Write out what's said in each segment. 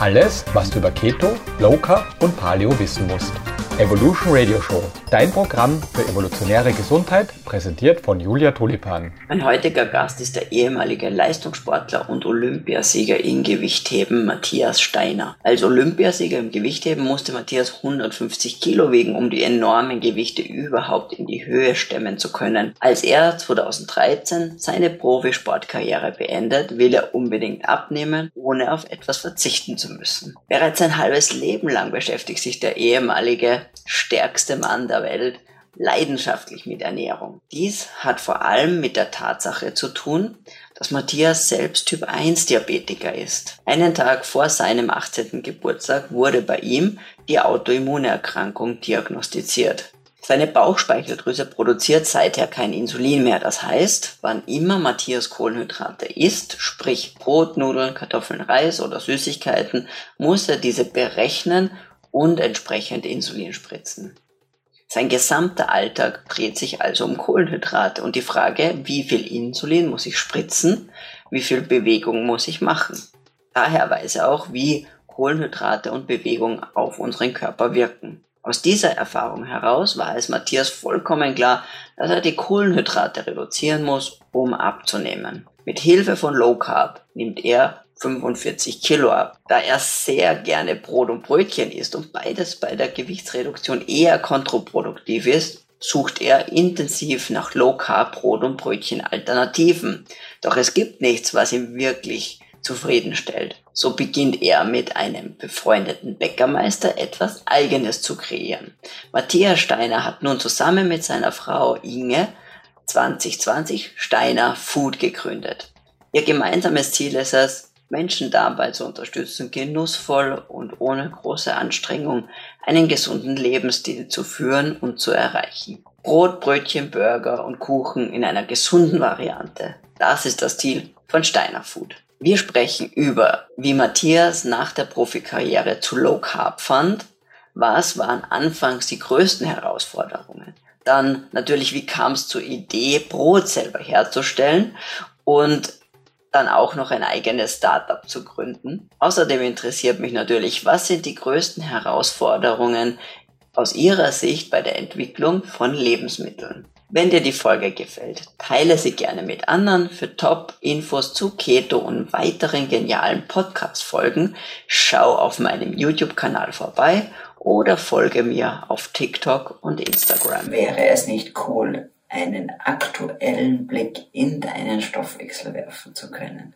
Alles, was du über Keto, Low Carb und Paleo wissen musst. Evolution Radio Show, dein Programm für evolutionäre Gesundheit, präsentiert von Julia Tulipan. Mein heutiger Gast ist der ehemalige Leistungssportler und Olympiasieger in Gewichtheben Matthias Steiner. Als Olympiasieger im Gewichtheben musste Matthias 150 Kilo wiegen, um die enormen Gewichte überhaupt in die Höhe stemmen zu können. Als er 2013 seine Profisportkarriere beendet, will er unbedingt abnehmen, ohne auf etwas verzichten zu müssen. Bereits ein halbes Leben lang beschäftigt sich der ehemalige stärkste Mann der Welt leidenschaftlich mit Ernährung. Dies hat vor allem mit der Tatsache zu tun, dass Matthias selbst Typ 1 Diabetiker ist. Einen Tag vor seinem 18. Geburtstag wurde bei ihm die Autoimmunerkrankung diagnostiziert. Seine Bauchspeicheldrüse produziert seither kein Insulin mehr. Das heißt, wann immer Matthias Kohlenhydrate isst, sprich Brot, Nudeln, Kartoffeln, Reis oder Süßigkeiten, muss er diese berechnen und entsprechend Insulin spritzen. Sein gesamter Alltag dreht sich also um Kohlenhydrate und die Frage, wie viel Insulin muss ich spritzen, wie viel Bewegung muss ich machen. Daher weiß er auch, wie Kohlenhydrate und Bewegung auf unseren Körper wirken. Aus dieser Erfahrung heraus war es Matthias vollkommen klar, dass er die Kohlenhydrate reduzieren muss, um abzunehmen. Mit Hilfe von Low Carb nimmt er 45 Kilo ab, da er sehr gerne Brot und Brötchen isst und beides bei der Gewichtsreduktion eher kontraproduktiv ist, sucht er intensiv nach Low Carb Brot und Brötchen Alternativen. Doch es gibt nichts, was ihn wirklich zufriedenstellt. So beginnt er mit einem befreundeten Bäckermeister etwas Eigenes zu kreieren. Matthias Steiner hat nun zusammen mit seiner Frau Inge 2020 Steiner Food gegründet. Ihr gemeinsames Ziel ist es, Menschen dabei zu unterstützen, genussvoll und ohne große Anstrengung einen gesunden Lebensstil zu führen und zu erreichen. Brot, Brötchen, Burger und Kuchen in einer gesunden Variante. Das ist das Ziel von Steiner Food. Wir sprechen über, wie Matthias nach der Profikarriere zu Low Carb fand, was waren anfangs die größten Herausforderungen, dann natürlich, wie kam es zur Idee, Brot selber herzustellen und dann auch noch ein eigenes Startup zu gründen. Außerdem interessiert mich natürlich, was sind die größten Herausforderungen aus Ihrer Sicht bei der Entwicklung von Lebensmitteln. Wenn dir die Folge gefällt, teile sie gerne mit anderen. Für Top-Infos zu Keto und weiteren genialen Podcast-Folgen schau auf meinem YouTube-Kanal vorbei oder folge mir auf TikTok und Instagram. Wäre es nicht cool, einen aktuellen Blick in deinen Stoffwechsel werfen zu können.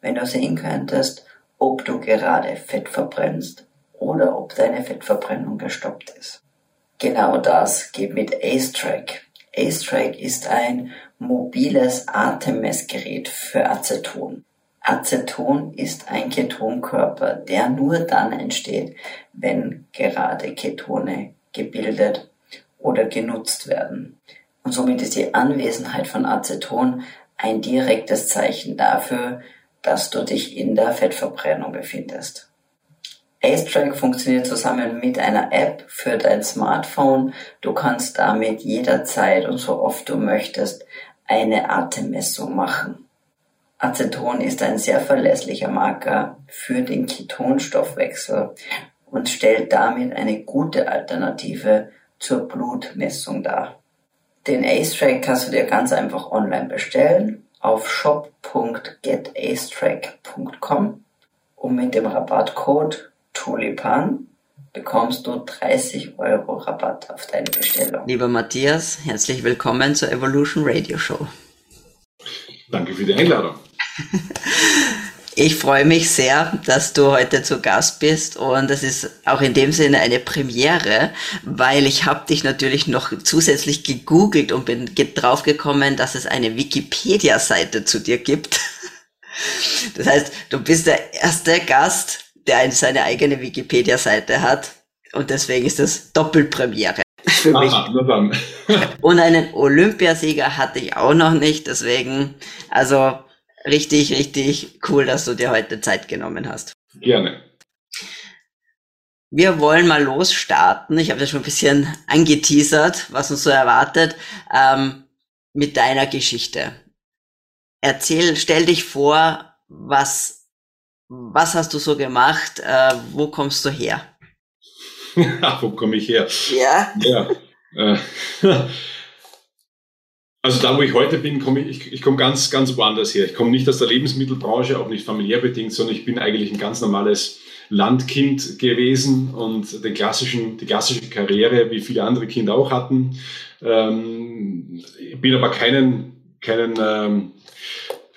Wenn du sehen könntest, ob du gerade Fett verbrennst oder ob deine Fettverbrennung gestoppt ist. Genau das geht mit AceTrack. AceTrack ist ein mobiles Atemmessgerät für Aceton. Aceton ist ein Ketonkörper, der nur dann entsteht, wenn gerade Ketone gebildet oder genutzt werden. Und somit ist die Anwesenheit von Aceton ein direktes Zeichen dafür, dass du dich in der Fettverbrennung befindest. AceTrack funktioniert zusammen mit einer App für dein Smartphone. Du kannst damit jederzeit und so oft du möchtest eine Atemmessung machen. Aceton ist ein sehr verlässlicher Marker für den Ketonstoffwechsel und stellt damit eine gute Alternative zur Blutmessung dar. Den Ace-Track kannst du dir ganz einfach online bestellen auf shop.getacetrack.com und mit dem Rabattcode Tulipan bekommst du 30 Euro Rabatt auf deine Bestellung. Lieber Matthias, herzlich willkommen zur Evolution Radio Show. Danke für die Einladung. Ich freue mich sehr, dass du heute zu Gast bist und das ist auch in dem Sinne eine Premiere, weil ich habe dich natürlich noch zusätzlich gegoogelt und bin draufgekommen, dass es eine Wikipedia-Seite zu dir gibt. Das heißt, du bist der erste Gast, der seine eigene Wikipedia-Seite hat und deswegen ist das Doppelpremiere für mich. Aha, dann. und einen Olympiasieger hatte ich auch noch nicht, deswegen, also richtig, richtig cool, dass du dir heute Zeit genommen hast. Gerne. Wir wollen mal losstarten. Ich habe ja schon ein bisschen angeteasert, was uns so erwartet, ähm, mit deiner Geschichte. Erzähl, stell dich vor, was was hast du so gemacht? Äh, wo kommst du her? wo komme ich her? Ja. Ja. Äh, also da, wo ich heute bin, komme ich, ich, ich komme ganz, ganz woanders her. Ich komme nicht aus der Lebensmittelbranche, auch nicht familiär bedingt, sondern ich bin eigentlich ein ganz normales Landkind gewesen und den klassischen, die klassische Karriere, wie viele andere Kinder auch hatten. Ähm, bin aber keinen, keinen ähm,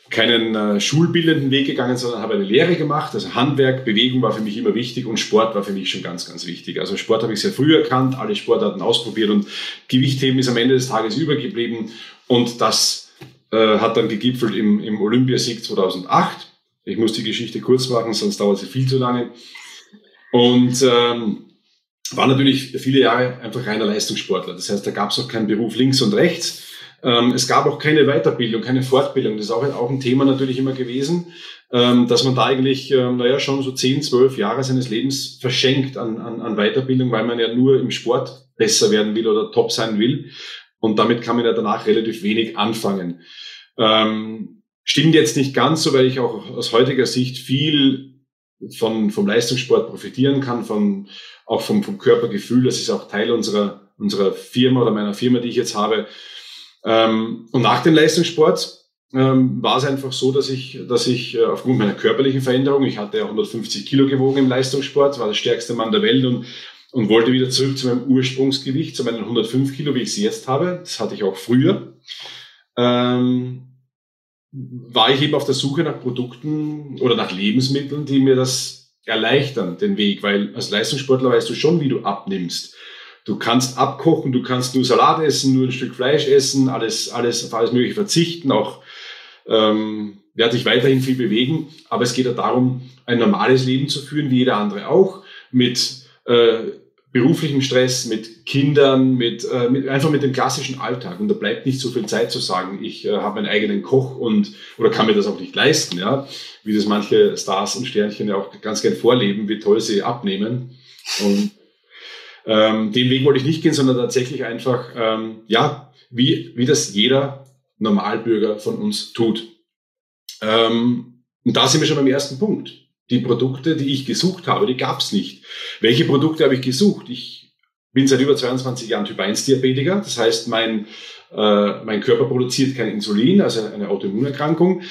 keinen äh, schulbildenden Weg gegangen, sondern habe eine Lehre gemacht. Also Handwerk, Bewegung war für mich immer wichtig und Sport war für mich schon ganz, ganz wichtig. Also Sport habe ich sehr früh erkannt, alle Sportarten ausprobiert und Gewichtheben ist am Ende des Tages übergeblieben und das äh, hat dann gegipfelt im, im Olympiasieg 2008. Ich muss die Geschichte kurz machen, sonst dauert sie viel zu lange. Und ähm, war natürlich viele Jahre einfach reiner Leistungssportler. Das heißt, da gab es auch keinen Beruf links und rechts es gab auch keine Weiterbildung, keine Fortbildung. Das ist auch, ein Thema natürlich immer gewesen, ähm, dass man da eigentlich, ähm, naja, schon so 10, 12 Jahre seines Lebens verschenkt an, an, an Weiterbildung, weil man ja nur im Sport besser werden will oder top sein will. Und damit kann man ja danach relativ wenig anfangen. Ähm, stimmt jetzt nicht ganz so, weil ich auch aus heutiger Sicht viel von, vom Leistungssport profitieren kann, von, auch vom, vom Körpergefühl. Das ist auch Teil unserer, unserer Firma oder meiner Firma, die ich jetzt habe. Ähm, und nach dem Leistungssport ähm, war es einfach so, dass ich, dass ich äh, aufgrund meiner körperlichen Veränderung, ich hatte ja 150 Kilo gewogen im Leistungssport, war der stärkste Mann der Welt und, und wollte wieder zurück zu meinem Ursprungsgewicht, zu meinen 105 Kilo, wie ich sie jetzt habe. Das hatte ich auch früher. Ähm, war ich eben auf der Suche nach Produkten oder nach Lebensmitteln, die mir das erleichtern, den Weg, weil als Leistungssportler weißt du schon, wie du abnimmst. Du kannst abkochen, du kannst nur Salat essen, nur ein Stück Fleisch essen, alles, alles auf alles Mögliche verzichten, auch ähm, werde dich weiterhin viel bewegen. Aber es geht ja darum, ein normales Leben zu führen, wie jeder andere auch, mit äh, beruflichem Stress, mit Kindern, mit, äh, mit einfach mit dem klassischen Alltag. Und da bleibt nicht so viel Zeit zu sagen, ich äh, habe meinen eigenen Koch und oder kann mir das auch nicht leisten, ja, wie das manche Stars und Sternchen ja auch ganz gern vorleben, wie toll sie abnehmen. Und ähm, den Weg wollte ich nicht gehen, sondern tatsächlich einfach, ähm, ja, wie, wie das jeder Normalbürger von uns tut. Ähm, und da sind wir schon beim ersten Punkt. Die Produkte, die ich gesucht habe, die gab es nicht. Welche Produkte habe ich gesucht? Ich bin seit über 22 Jahren Typ 1 Diabetiker. Das heißt, mein, äh, mein Körper produziert kein Insulin, also eine Autoimmunerkrankung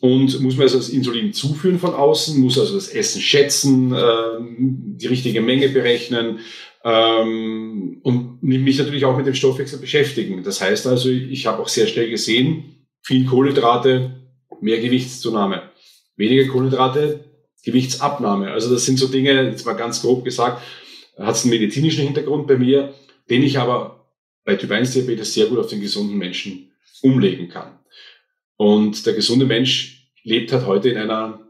und muss mir also das Insulin zuführen von außen, muss also das Essen schätzen, äh, die richtige Menge berechnen, ähm, und mich natürlich auch mit dem Stoffwechsel beschäftigen. Das heißt also, ich habe auch sehr schnell gesehen, viel Kohlenhydrate, mehr Gewichtszunahme. Weniger Kohlenhydrate, Gewichtsabnahme. Also das sind so Dinge, jetzt mal ganz grob gesagt, hat es einen medizinischen Hintergrund bei mir, den ich aber bei Typ 1 Diabetes sehr gut auf den gesunden Menschen umlegen kann. Und der gesunde Mensch lebt halt heute in einer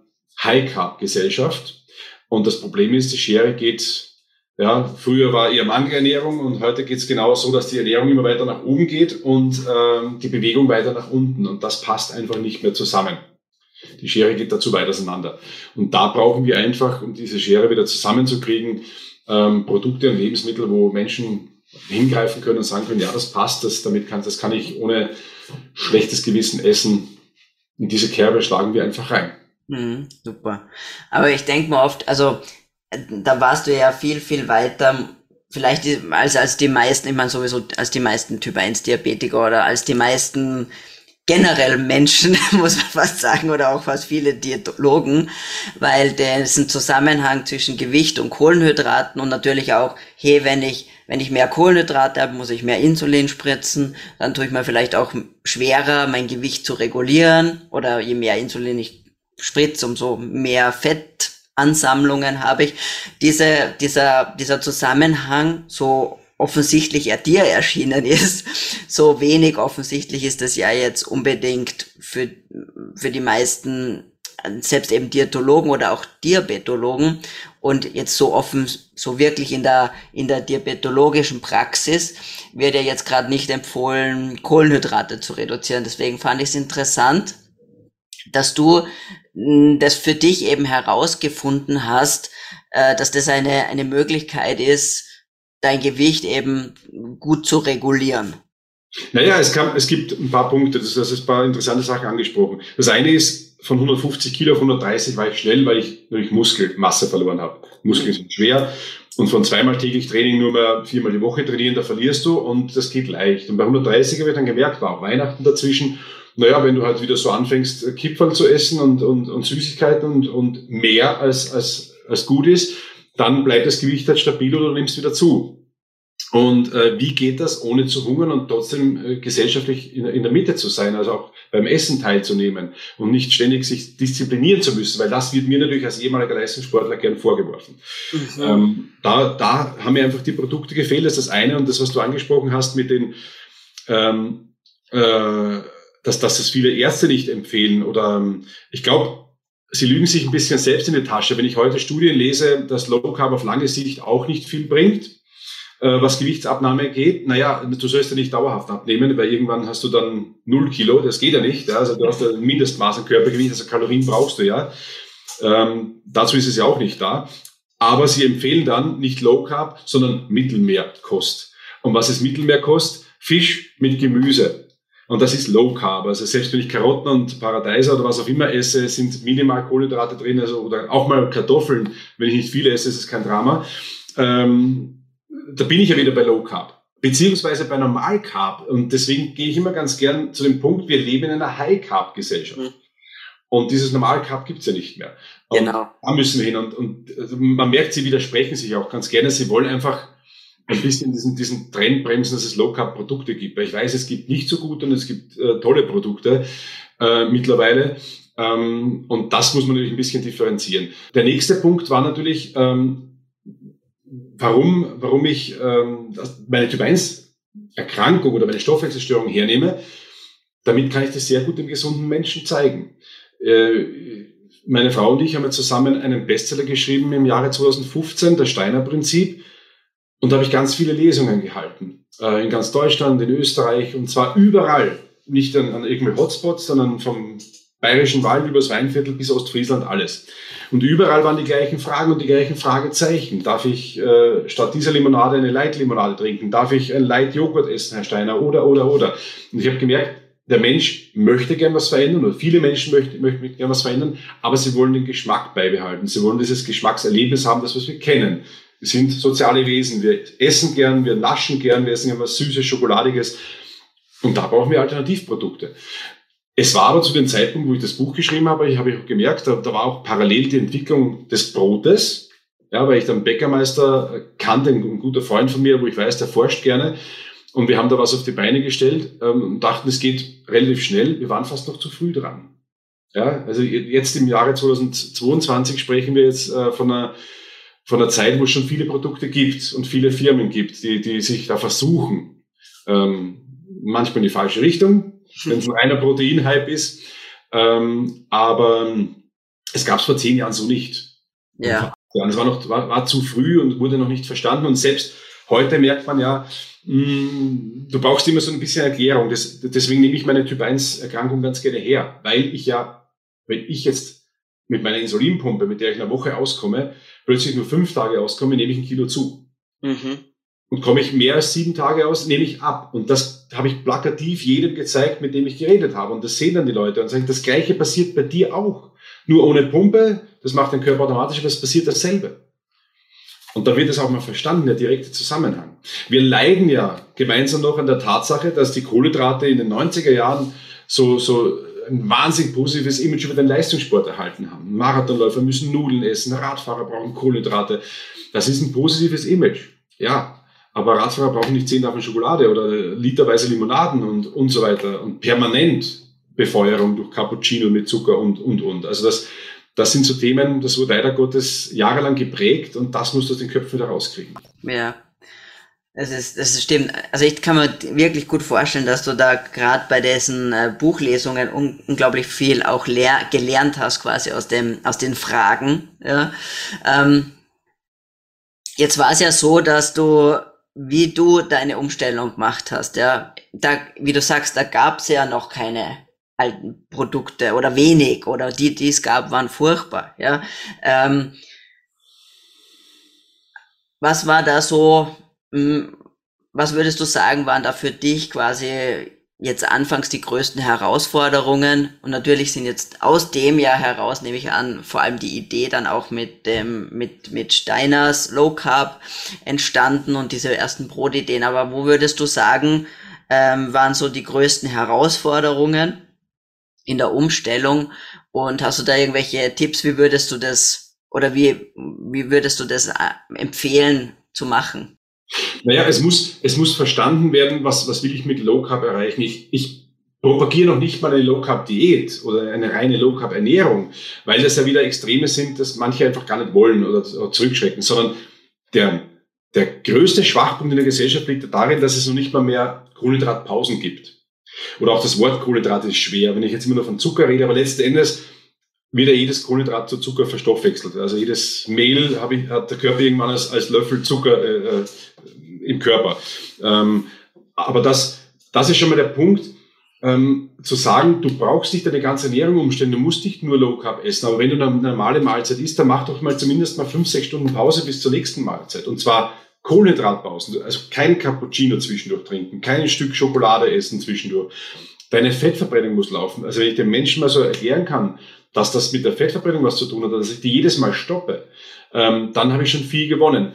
High-Carb-Gesellschaft. Und das Problem ist, die Schere geht ja, früher war eher Mangelernährung und heute geht es genau so, dass die Ernährung immer weiter nach oben geht und ähm, die Bewegung weiter nach unten. Und das passt einfach nicht mehr zusammen. Die Schere geht dazu weit auseinander. Und da brauchen wir einfach, um diese Schere wieder zusammenzukriegen, ähm, Produkte und Lebensmittel, wo Menschen hingreifen können und sagen können, ja, das passt, das, damit kann, das kann ich ohne schlechtes Gewissen essen. In diese Kerbe schlagen wir einfach rein. Mhm, super. Aber ich denke mal oft, also da warst du ja viel, viel weiter, vielleicht als, als die meisten, ich meine sowieso als die meisten Typ 1 Diabetiker oder als die meisten generell Menschen, muss man fast sagen, oder auch fast viele Diätologen, weil ein Zusammenhang zwischen Gewicht und Kohlenhydraten und natürlich auch, hey, wenn ich, wenn ich mehr Kohlenhydrate habe, muss ich mehr Insulin spritzen, dann tue ich mir vielleicht auch schwerer, mein Gewicht zu regulieren oder je mehr Insulin ich spritze, umso mehr Fett Ansammlungen habe ich. Diese, dieser, dieser Zusammenhang, so offensichtlich er dir erschienen ist, so wenig offensichtlich ist das ja jetzt unbedingt für, für die meisten, selbst eben Diätologen oder auch Diabetologen und jetzt so offen, so wirklich in der, in der diabetologischen Praxis wird ja jetzt gerade nicht empfohlen, Kohlenhydrate zu reduzieren. Deswegen fand ich es interessant, dass du das für dich eben herausgefunden hast, äh, dass das eine, eine Möglichkeit ist, dein Gewicht eben gut zu regulieren. Naja, es, kam, es gibt ein paar Punkte, das, ist ein paar interessante Sachen angesprochen. Das eine ist, von 150 Kilo auf 130 war ich schnell, weil ich natürlich Muskelmasse verloren habe. Muskeln sind schwer und von zweimal täglich Training nur mehr viermal die Woche trainieren, da verlierst du und das geht leicht. Und bei 130 habe ich dann gemerkt, war auch Weihnachten dazwischen, naja, wenn du halt wieder so anfängst, Kipferl zu essen und, und, und Süßigkeiten und, und mehr als, als, als gut ist, dann bleibt das Gewicht halt stabil oder du nimmst wieder zu. Und äh, wie geht das, ohne zu hungern und trotzdem äh, gesellschaftlich in, in der Mitte zu sein, also auch beim Essen teilzunehmen und nicht ständig sich disziplinieren zu müssen, weil das wird mir natürlich als ehemaliger Leistungssportler gern vorgeworfen. Mhm. Ähm, da, da haben mir einfach die Produkte gefehlt, das ist das eine. Und das, was du angesprochen hast mit den, ähm, äh, dass, dass das viele Ärzte nicht empfehlen oder ähm, ich glaube, Sie lügen sich ein bisschen selbst in die Tasche. Wenn ich heute Studien lese, dass Low Carb auf lange Sicht auch nicht viel bringt, äh, was Gewichtsabnahme geht, naja, du sollst ja nicht dauerhaft abnehmen, weil irgendwann hast du dann null Kilo, das geht ja nicht. Ja? Also du hast ein Mindestmaß an Körpergewicht, also Kalorien brauchst du ja. Ähm, dazu ist es ja auch nicht da. Aber sie empfehlen dann nicht Low Carb, sondern Mittelmeerkost. Und was ist Mittelmeerkost? Fisch mit Gemüse. Und das ist Low Carb. Also selbst wenn ich Karotten und Paradeiser oder was auch immer esse, sind minimal Kohlenhydrate drin, also oder auch mal Kartoffeln. Wenn ich nicht viel esse, ist es kein Drama. Ähm, da bin ich ja wieder bei Low Carb, beziehungsweise bei Normal Carb. Und deswegen gehe ich immer ganz gern zu dem Punkt, wir leben in einer High Carb Gesellschaft. Mhm. Und dieses Normal Carb gibt's ja nicht mehr. Und genau. Da müssen wir hin. Und, und also man merkt, sie widersprechen sich auch ganz gerne. Sie wollen einfach ein bisschen diesen, diesen Trend bremsen, dass es Low Carb Produkte gibt. Weil ich weiß, es gibt nicht so gut und es gibt äh, tolle Produkte äh, mittlerweile. Ähm, und das muss man natürlich ein bisschen differenzieren. Der nächste Punkt war natürlich, ähm, warum, warum ich ähm, meine Typ 1 Erkrankung oder meine Stoffwechselstörung hernehme, damit kann ich das sehr gut dem gesunden Menschen zeigen. Äh, meine Frau und ich haben zusammen einen Bestseller geschrieben im Jahre 2015, das Steiner Prinzip. Und da habe ich ganz viele Lesungen gehalten. Äh, in ganz Deutschland, in Österreich und zwar überall. Nicht an, an irgendwelchen Hotspots, sondern vom Bayerischen Wald übers Weinviertel bis Ostfriesland alles. Und überall waren die gleichen Fragen und die gleichen Fragezeichen. Darf ich äh, statt dieser Limonade eine Light-Limonade trinken? Darf ich ein Light-Joghurt essen, Herr Steiner? Oder, oder, oder. Und ich habe gemerkt, der Mensch möchte gern was verändern oder viele Menschen möchten, möchten gern was verändern, aber sie wollen den Geschmack beibehalten. Sie wollen dieses Geschmackserlebnis haben, das was wir kennen. Wir sind soziale Wesen. Wir essen gern, wir naschen gern, wir essen gern Süßes, Schokoladiges. Und da brauchen wir Alternativprodukte. Es war aber zu dem Zeitpunkt, wo ich das Buch geschrieben habe, ich habe auch gemerkt, da, da war auch parallel die Entwicklung des Brotes, ja, weil ich dann Bäckermeister kannte, ein, guter Freund von mir, wo ich weiß, der forscht gerne. Und wir haben da was auf die Beine gestellt ähm, und dachten, es geht relativ schnell. Wir waren fast noch zu früh dran. Ja, also jetzt im Jahre 2022 sprechen wir jetzt äh, von einer von einer Zeit, wo es schon viele Produkte gibt und viele Firmen gibt, die, die sich da versuchen, ähm, manchmal in die falsche Richtung, wenn es ein reiner Proteinhype ist. Ähm, aber es gab es vor zehn Jahren so nicht. Ja. Es war noch war, war zu früh und wurde noch nicht verstanden. Und selbst heute merkt man ja, mh, mm, du brauchst immer so ein bisschen Erklärung. Das, deswegen nehme ich meine Typ 1 Erkrankung ganz gerne her, weil ich ja, wenn ich jetzt mit meiner Insulinpumpe, mit der ich eine Woche auskomme, plötzlich nur fünf Tage auskomme, nehme ich ein Kilo zu. Mhm. Und komme ich mehr als sieben Tage aus, nehme ich ab. Und das habe ich plakativ jedem gezeigt, mit dem ich geredet habe. Und das sehen dann die Leute und sagen, das Gleiche passiert bei dir auch. Nur ohne Pumpe, das macht den Körper automatisch, aber es passiert dasselbe. Und da wird es auch mal verstanden, der direkte Zusammenhang. Wir leiden ja gemeinsam noch an der Tatsache, dass die Kohlenhydrate in den 90er Jahren so, so ein wahnsinnig positives Image über den Leistungssport erhalten haben. Marathonläufer müssen Nudeln essen, Radfahrer brauchen Kohlenhydrate. Das ist ein positives Image. Ja, aber Radfahrer brauchen nicht zehn Tafeln Schokolade oder literweise Limonaden und, und so weiter und permanent Befeuerung durch Cappuccino mit Zucker und, und, und. Also das, das sind so Themen, das wurde leider Gottes jahrelang geprägt und das musst du aus den Köpfen wieder rauskriegen. Ja. Das ist, das stimmt. Also ich kann mir wirklich gut vorstellen, dass du da gerade bei diesen äh, Buchlesungen un unglaublich viel auch gelernt hast, quasi aus dem, aus den Fragen. Ja. Ähm, jetzt war es ja so, dass du wie du deine Umstellung gemacht hast. Ja, da, wie du sagst, da gab es ja noch keine alten Produkte oder wenig oder die, die es gab, waren furchtbar. Ja, ähm, was war da so? Hm, was würdest du sagen, waren da für dich quasi jetzt anfangs die größten Herausforderungen? Und natürlich sind jetzt aus dem Jahr heraus, nehme ich an, vor allem die Idee dann auch mit dem, mit, mit Steiners Low Carb entstanden und diese ersten Brotideen. Aber wo würdest du sagen, ähm, waren so die größten Herausforderungen in der Umstellung? Und hast du da irgendwelche Tipps? Wie würdest du das oder wie, wie würdest du das äh, empfehlen zu machen? Naja, es muss, es muss verstanden werden, was, was will ich mit Low Carb erreichen. Ich, ich propagiere noch nicht mal eine Low Carb Diät oder eine reine Low Carb Ernährung, weil das ja wieder Extreme sind, dass manche einfach gar nicht wollen oder, oder zurückschrecken, sondern der, der größte Schwachpunkt in der Gesellschaft liegt darin, dass es noch nicht mal mehr Kohlenhydratpausen gibt. Oder auch das Wort Kohlenhydrat ist schwer, wenn ich jetzt immer nur von Zucker rede, aber letzten Endes wird ja jedes Kohlenhydrat zu Zucker verstoffwechselt. Also jedes Mehl habe ich, hat der Körper irgendwann als, als Löffel Zucker äh, äh, im Körper. Ähm, aber das, das ist schon mal der Punkt, ähm, zu sagen, du brauchst nicht deine ganze Ernährung umstellen, du musst nicht nur Low Carb essen, aber wenn du eine normale Mahlzeit isst, dann mach doch mal zumindest mal fünf, sechs Stunden Pause bis zur nächsten Mahlzeit. Und zwar Kohlenhydratpausen, also kein Cappuccino zwischendurch trinken, kein Stück Schokolade essen zwischendurch. Deine Fettverbrennung muss laufen. Also wenn ich den Menschen mal so erklären kann, dass das mit der Fettverbrennung was zu tun hat, dass ich die jedes Mal stoppe, ähm, dann habe ich schon viel gewonnen.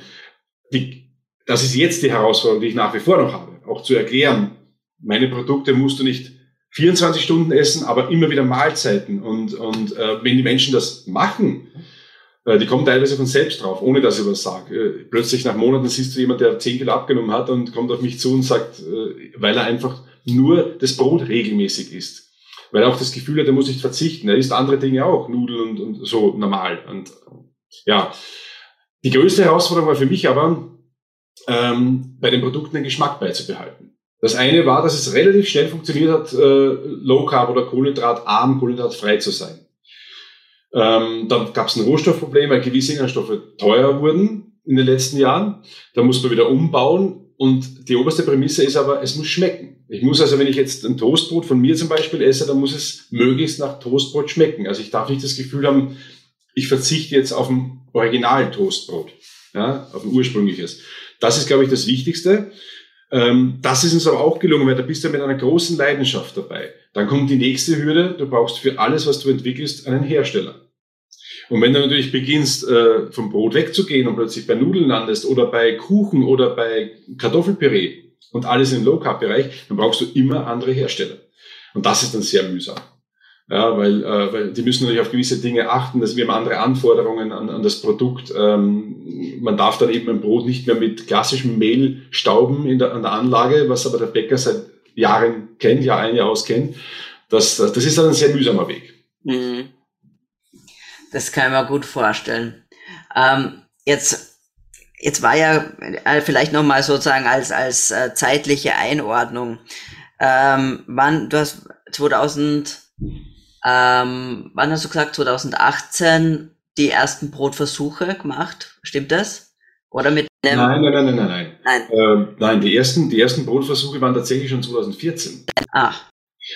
Die, das ist jetzt die Herausforderung, die ich nach wie vor noch habe, auch zu erklären, meine Produkte musst du nicht 24 Stunden essen, aber immer wieder Mahlzeiten. Und, und äh, wenn die Menschen das machen, äh, die kommen teilweise von selbst drauf, ohne dass ich was sage. Äh, plötzlich nach Monaten siehst du jemand, der 10 Kilo abgenommen hat und kommt auf mich zu und sagt, äh, weil er einfach nur das Brot regelmäßig isst weil er auch das Gefühl hat, er muss nicht verzichten. Er isst andere Dinge auch, Nudeln und, und so normal. Und ja, die größte Herausforderung war für mich aber, ähm, bei den Produkten den Geschmack beizubehalten. Das eine war, dass es relativ schnell funktioniert hat, äh, Low Carb oder Kohlenhydratarm, kohlenhydratfrei zu sein. Ähm, dann gab es ein Rohstoffproblem, weil gewisse Inhaltsstoffe teuer wurden in den letzten Jahren. Da muss man wieder umbauen und die oberste Prämisse ist aber, es muss schmecken. Ich muss also, wenn ich jetzt ein Toastbrot von mir zum Beispiel esse, dann muss es möglichst nach Toastbrot schmecken. Also ich darf nicht das Gefühl haben, ich verzichte jetzt auf ein Original-Toastbrot, ja, auf ein ursprüngliches. Das ist, glaube ich, das Wichtigste. Ähm, das ist uns aber auch gelungen, weil da bist du mit einer großen Leidenschaft dabei. Dann kommt die nächste Hürde, du brauchst für alles, was du entwickelst, einen Hersteller. Und wenn du natürlich beginnst, äh, vom Brot wegzugehen und plötzlich bei Nudeln landest oder bei Kuchen oder bei Kartoffelpüree und alles im Low-Carb-Bereich, dann brauchst du immer andere Hersteller. Und das ist dann sehr mühsam. Ja, weil, äh, weil die müssen natürlich auf gewisse Dinge achten, dass wir haben andere Anforderungen an, an das Produkt. Ähm, man darf dann eben ein Brot nicht mehr mit klassischem Mehl stauben in der, an der Anlage, was aber der Bäcker seit Jahren kennt, Jahr ein, Jahr aus kennt. Das, das, das ist dann ein sehr mühsamer Weg. Mhm. Das kann mir gut vorstellen. Ähm, jetzt, jetzt war ja äh, vielleicht nochmal sozusagen als, als äh, zeitliche Einordnung. Ähm, wann, du hast 2000, ähm, wann hast du gesagt, 2018 die ersten Brotversuche gemacht? Stimmt das? Oder mit einem Nein, nein, nein, nein, nein. Nein, ähm, nein die, ersten, die ersten Brotversuche waren tatsächlich schon 2014. Ah.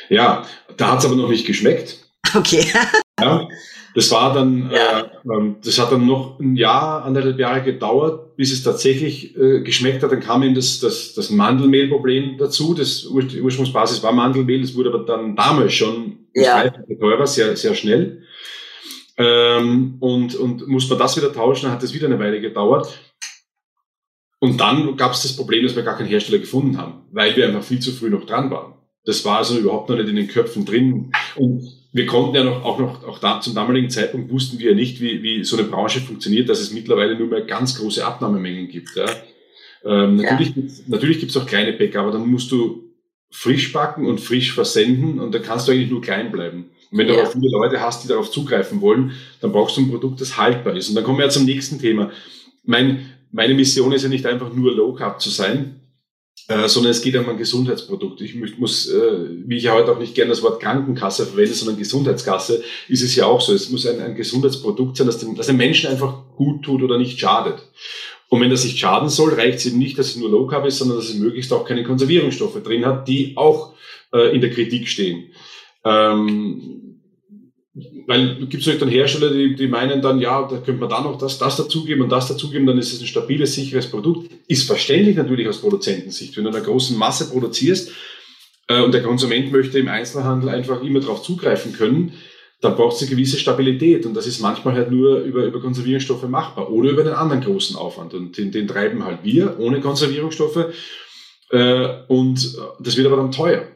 Ja, da hat's aber noch nicht geschmeckt. Okay. ja, das war dann, ja. äh, ähm, das hat dann noch ein Jahr, anderthalb Jahre gedauert, bis es tatsächlich äh, geschmeckt hat. Dann kam eben das, das, das Mandelmehlproblem dazu. Das Ur die Ursprungsbasis war Mandelmehl, das wurde aber dann damals schon ja. teurer, sehr, sehr schnell. Ähm, und, und muss man das wieder tauschen, dann hat das wieder eine Weile gedauert. Und dann gab es das Problem, dass wir gar keinen Hersteller gefunden haben, weil wir einfach viel zu früh noch dran waren. Das war also überhaupt noch nicht in den Köpfen drin. Und wir konnten ja noch, auch noch, auch da, zum damaligen Zeitpunkt wussten wir ja nicht, wie, wie so eine Branche funktioniert, dass es mittlerweile nur mehr ganz große Abnahmemengen gibt. Ja. Ähm, natürlich ja. gibt's, natürlich gibt's auch kleine Bäcker, aber dann musst du frisch backen und frisch versenden und da kannst du eigentlich nur klein bleiben. Und wenn du ja. aber viele Leute hast, die darauf zugreifen wollen, dann brauchst du ein Produkt, das haltbar ist. Und dann kommen wir ja zum nächsten Thema. Mein, meine Mission ist ja nicht einfach nur Low Carb zu sein, äh, sondern es geht um ein Gesundheitsprodukt. Ich muss, äh, wie ich ja heute auch nicht gerne das Wort Krankenkasse verwende, sondern Gesundheitskasse, ist es ja auch so. Es muss ein, ein Gesundheitsprodukt sein, das dem, das dem Menschen einfach gut tut oder nicht schadet. Und wenn das nicht schaden soll, reicht es eben nicht, dass es nur Low Carb ist, sondern dass es möglichst auch keine Konservierungsstoffe drin hat, die auch äh, in der Kritik stehen. Ähm, weil gibt es dann Hersteller, die, die meinen dann, ja, da könnte man da noch das, das dazugeben und das dazugeben, dann ist es ein stabiles, sicheres Produkt. Ist verständlich natürlich aus Produzentensicht. Wenn du in einer großen Masse produzierst, äh, und der Konsument möchte im Einzelhandel einfach immer darauf zugreifen können, da braucht es eine gewisse Stabilität und das ist manchmal halt nur über, über Konservierungsstoffe machbar oder über einen anderen großen Aufwand und den, den treiben halt wir ohne Konservierungsstoffe äh, und das wird aber dann teuer.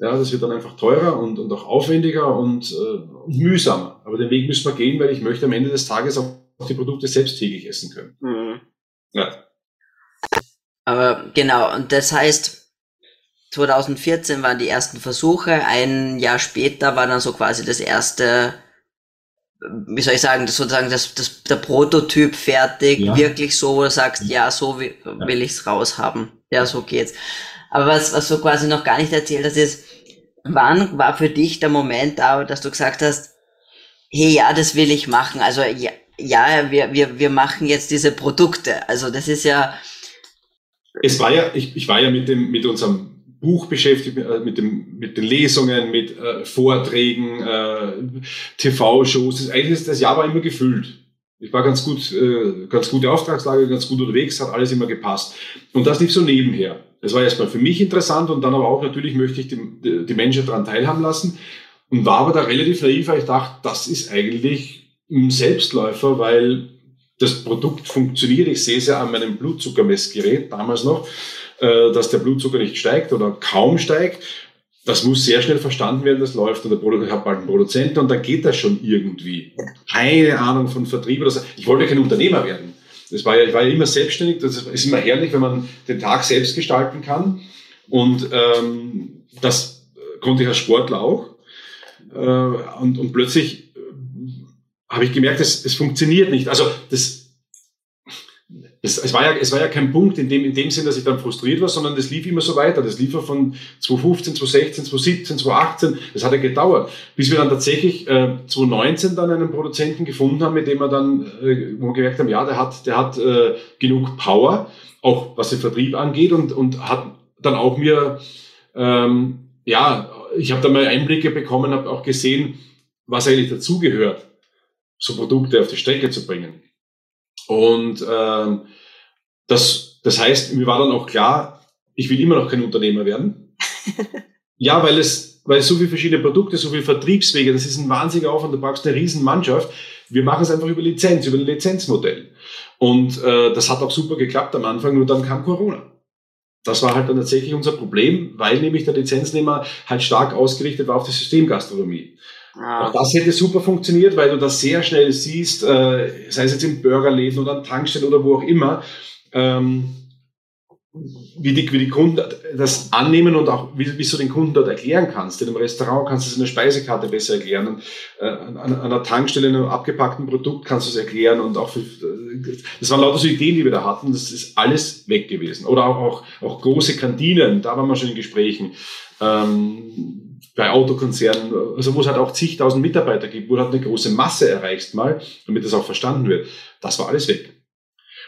Ja, das wird dann einfach teurer und, und auch aufwendiger und, äh, und mühsamer. Aber den Weg müssen wir gehen, weil ich möchte am Ende des Tages auch die Produkte selbst täglich essen können. Mhm. Ja. Aber genau, und das heißt, 2014 waren die ersten Versuche, ein Jahr später war dann so quasi das erste, wie soll ich sagen, das sozusagen das, das, der Prototyp fertig, ja. wirklich so, wo du sagst, ja, so will, will ich's raushaben. Ja, so geht's. Aber was, was du quasi noch gar nicht erzählt hast, ist, wann war für dich der Moment da, dass du gesagt hast, hey, ja, das will ich machen. Also, ja, ja wir, wir, wir machen jetzt diese Produkte. Also, das ist ja, es war ja, ich, ich war ja mit dem, mit unserem Buch beschäftigt, äh, mit, dem, mit den Lesungen, mit äh, Vorträgen, äh, TV-Shows. Eigentlich ist das Jahr war immer gefüllt. Ich war ganz gut, äh, ganz gute Auftragslage, ganz gut unterwegs, hat alles immer gepasst. Und das lief so nebenher. Das war erstmal für mich interessant und dann aber auch natürlich möchte ich die, die Menschen daran teilhaben lassen und war aber da relativ naiv, weil ich dachte, das ist eigentlich ein Selbstläufer, weil das Produkt funktioniert. Ich sehe es ja an meinem Blutzuckermessgerät damals noch, äh, dass der Blutzucker nicht steigt oder kaum steigt. Das muss sehr schnell verstanden werden, das läuft und der ich habe bald einen Produzenten und dann geht das schon irgendwie. Keine Ahnung von Vertrieb oder so. Ich wollte kein Unternehmer werden. Das war ja, ich war ja immer selbstständig. Das ist immer herrlich, wenn man den Tag selbst gestalten kann. Und ähm, das konnte ich als Sportler auch. Äh, und, und plötzlich habe ich gemerkt, es funktioniert nicht. Also das, es, es, war ja, es war ja kein Punkt in dem, in dem Sinn, dass ich dann frustriert war, sondern das lief immer so weiter. Das lief ja von 2015, 2016, 2017, 2018. Das hat ja gedauert, bis wir dann tatsächlich äh, 2019 dann einen Produzenten gefunden haben, mit dem wir dann, äh, wo wir gemerkt haben, ja, der hat, der hat äh, genug Power, auch was den Vertrieb angeht und, und hat dann auch mir, ähm, ja, ich habe da mal Einblicke bekommen, habe auch gesehen, was eigentlich dazugehört so Produkte auf die Strecke zu bringen. Und ähm, das, das heißt, mir war dann auch klar, ich will immer noch kein Unternehmer werden. ja, weil es, weil es so viele verschiedene Produkte, so viele Vertriebswege, das ist ein wahnsinniger Aufwand, du brauchst eine riesen Mannschaft. Wir machen es einfach über Lizenz, über ein Lizenzmodell. Und äh, das hat auch super geklappt am Anfang, nur dann kam Corona. Das war halt dann tatsächlich unser Problem, weil nämlich der Lizenznehmer halt stark ausgerichtet war auf die Systemgastronomie. Ah. Auch das hätte super funktioniert, weil du das sehr schnell siehst, äh, sei es jetzt im Burgerläden oder an Tankstellen oder wo auch immer, ähm, wie, die, wie die Kunden das annehmen und auch wie, wie du den Kunden dort erklären kannst. In einem Restaurant kannst du es in der Speisekarte besser erklären. Und, äh, an, an einer Tankstelle, in einem abgepackten Produkt kannst du es erklären. Und auch für, das waren lauter so Ideen, die wir da hatten. Das ist alles weg gewesen. Oder auch, auch, auch große Kantinen, da waren wir schon in Gesprächen. Ähm, bei Autokonzernen, also wo es halt auch zigtausend Mitarbeiter gibt, wo du halt eine große Masse erreichst mal, damit das auch verstanden wird. Das war alles weg.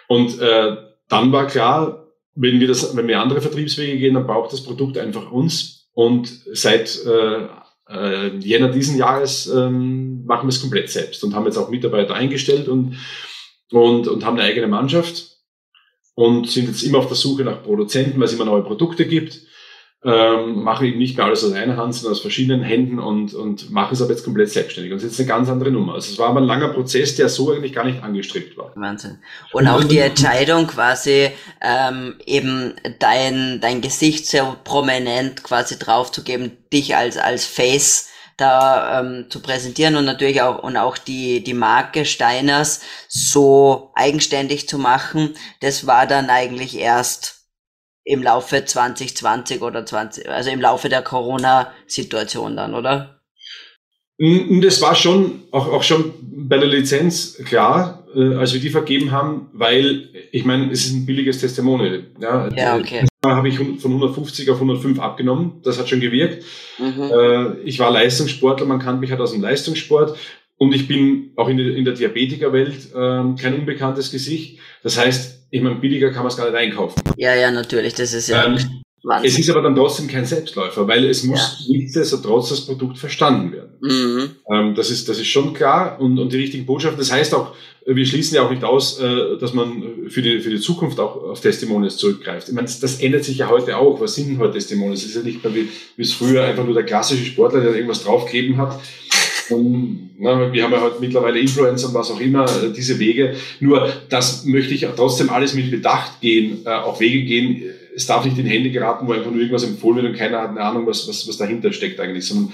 Und äh, dann war klar, wenn wir das, wenn wir andere Vertriebswege gehen, dann braucht das Produkt einfach uns. Und seit äh, äh, Jänner diesen Jahres ähm, machen wir es komplett selbst und haben jetzt auch Mitarbeiter eingestellt und, und, und haben eine eigene Mannschaft und sind jetzt immer auf der Suche nach Produzenten, weil es immer neue Produkte gibt ähm, mache eben nicht mehr alles aus einer Hand, sondern aus verschiedenen Händen und, und mache es aber jetzt komplett selbstständig. Und das ist eine ganz andere Nummer. Also es war aber ein langer Prozess, der so eigentlich gar nicht angestrebt war. Wahnsinn. Und auch die Entscheidung quasi, ähm, eben dein, dein Gesicht sehr prominent quasi draufzugeben, dich als, als Face da ähm, zu präsentieren und natürlich auch und auch die die Marke Steiners so eigenständig zu machen, das war dann eigentlich erst im Laufe 2020 oder 20, also im Laufe der Corona-Situation dann, oder? Das war schon auch, auch schon bei der Lizenz klar, äh, als wir die vergeben haben, weil ich meine, es ist ein billiges Testimonial. Ja, ja okay. Da habe ich von 150 auf 105 abgenommen. Das hat schon gewirkt. Mhm. Äh, ich war Leistungssportler, man kannte mich halt aus dem Leistungssport. Und ich bin auch in der, in der Diabetikerwelt ähm, kein unbekanntes Gesicht. Das heißt, ich meine, billiger kann man es gar nicht einkaufen. Ja, ja, natürlich, das ist ja. Ähm, Wahnsinn. Es ist aber dann trotzdem kein Selbstläufer, weil es muss ja. nichtsdestotrotz das Produkt verstanden werden. Mhm. Ähm, das, ist, das ist schon klar und, und die richtigen Botschaften. Das heißt auch, wir schließen ja auch nicht aus, äh, dass man für die, für die Zukunft auch auf Testimonials zurückgreift. Ich meine, das ändert sich ja heute auch. Was sind heute Testimonials? Es ist ja nicht mehr wie, wie es früher einfach nur der klassische Sportler, der irgendwas draufgegeben hat. Und, na, wir haben ja heute mittlerweile Influencer und was auch immer, äh, diese Wege. Nur das möchte ich trotzdem alles mit Bedacht gehen, äh, auf Wege gehen es darf nicht in Hände geraten, wo einfach nur irgendwas empfohlen wird und keiner hat eine Ahnung, was, was, was dahinter steckt eigentlich, sondern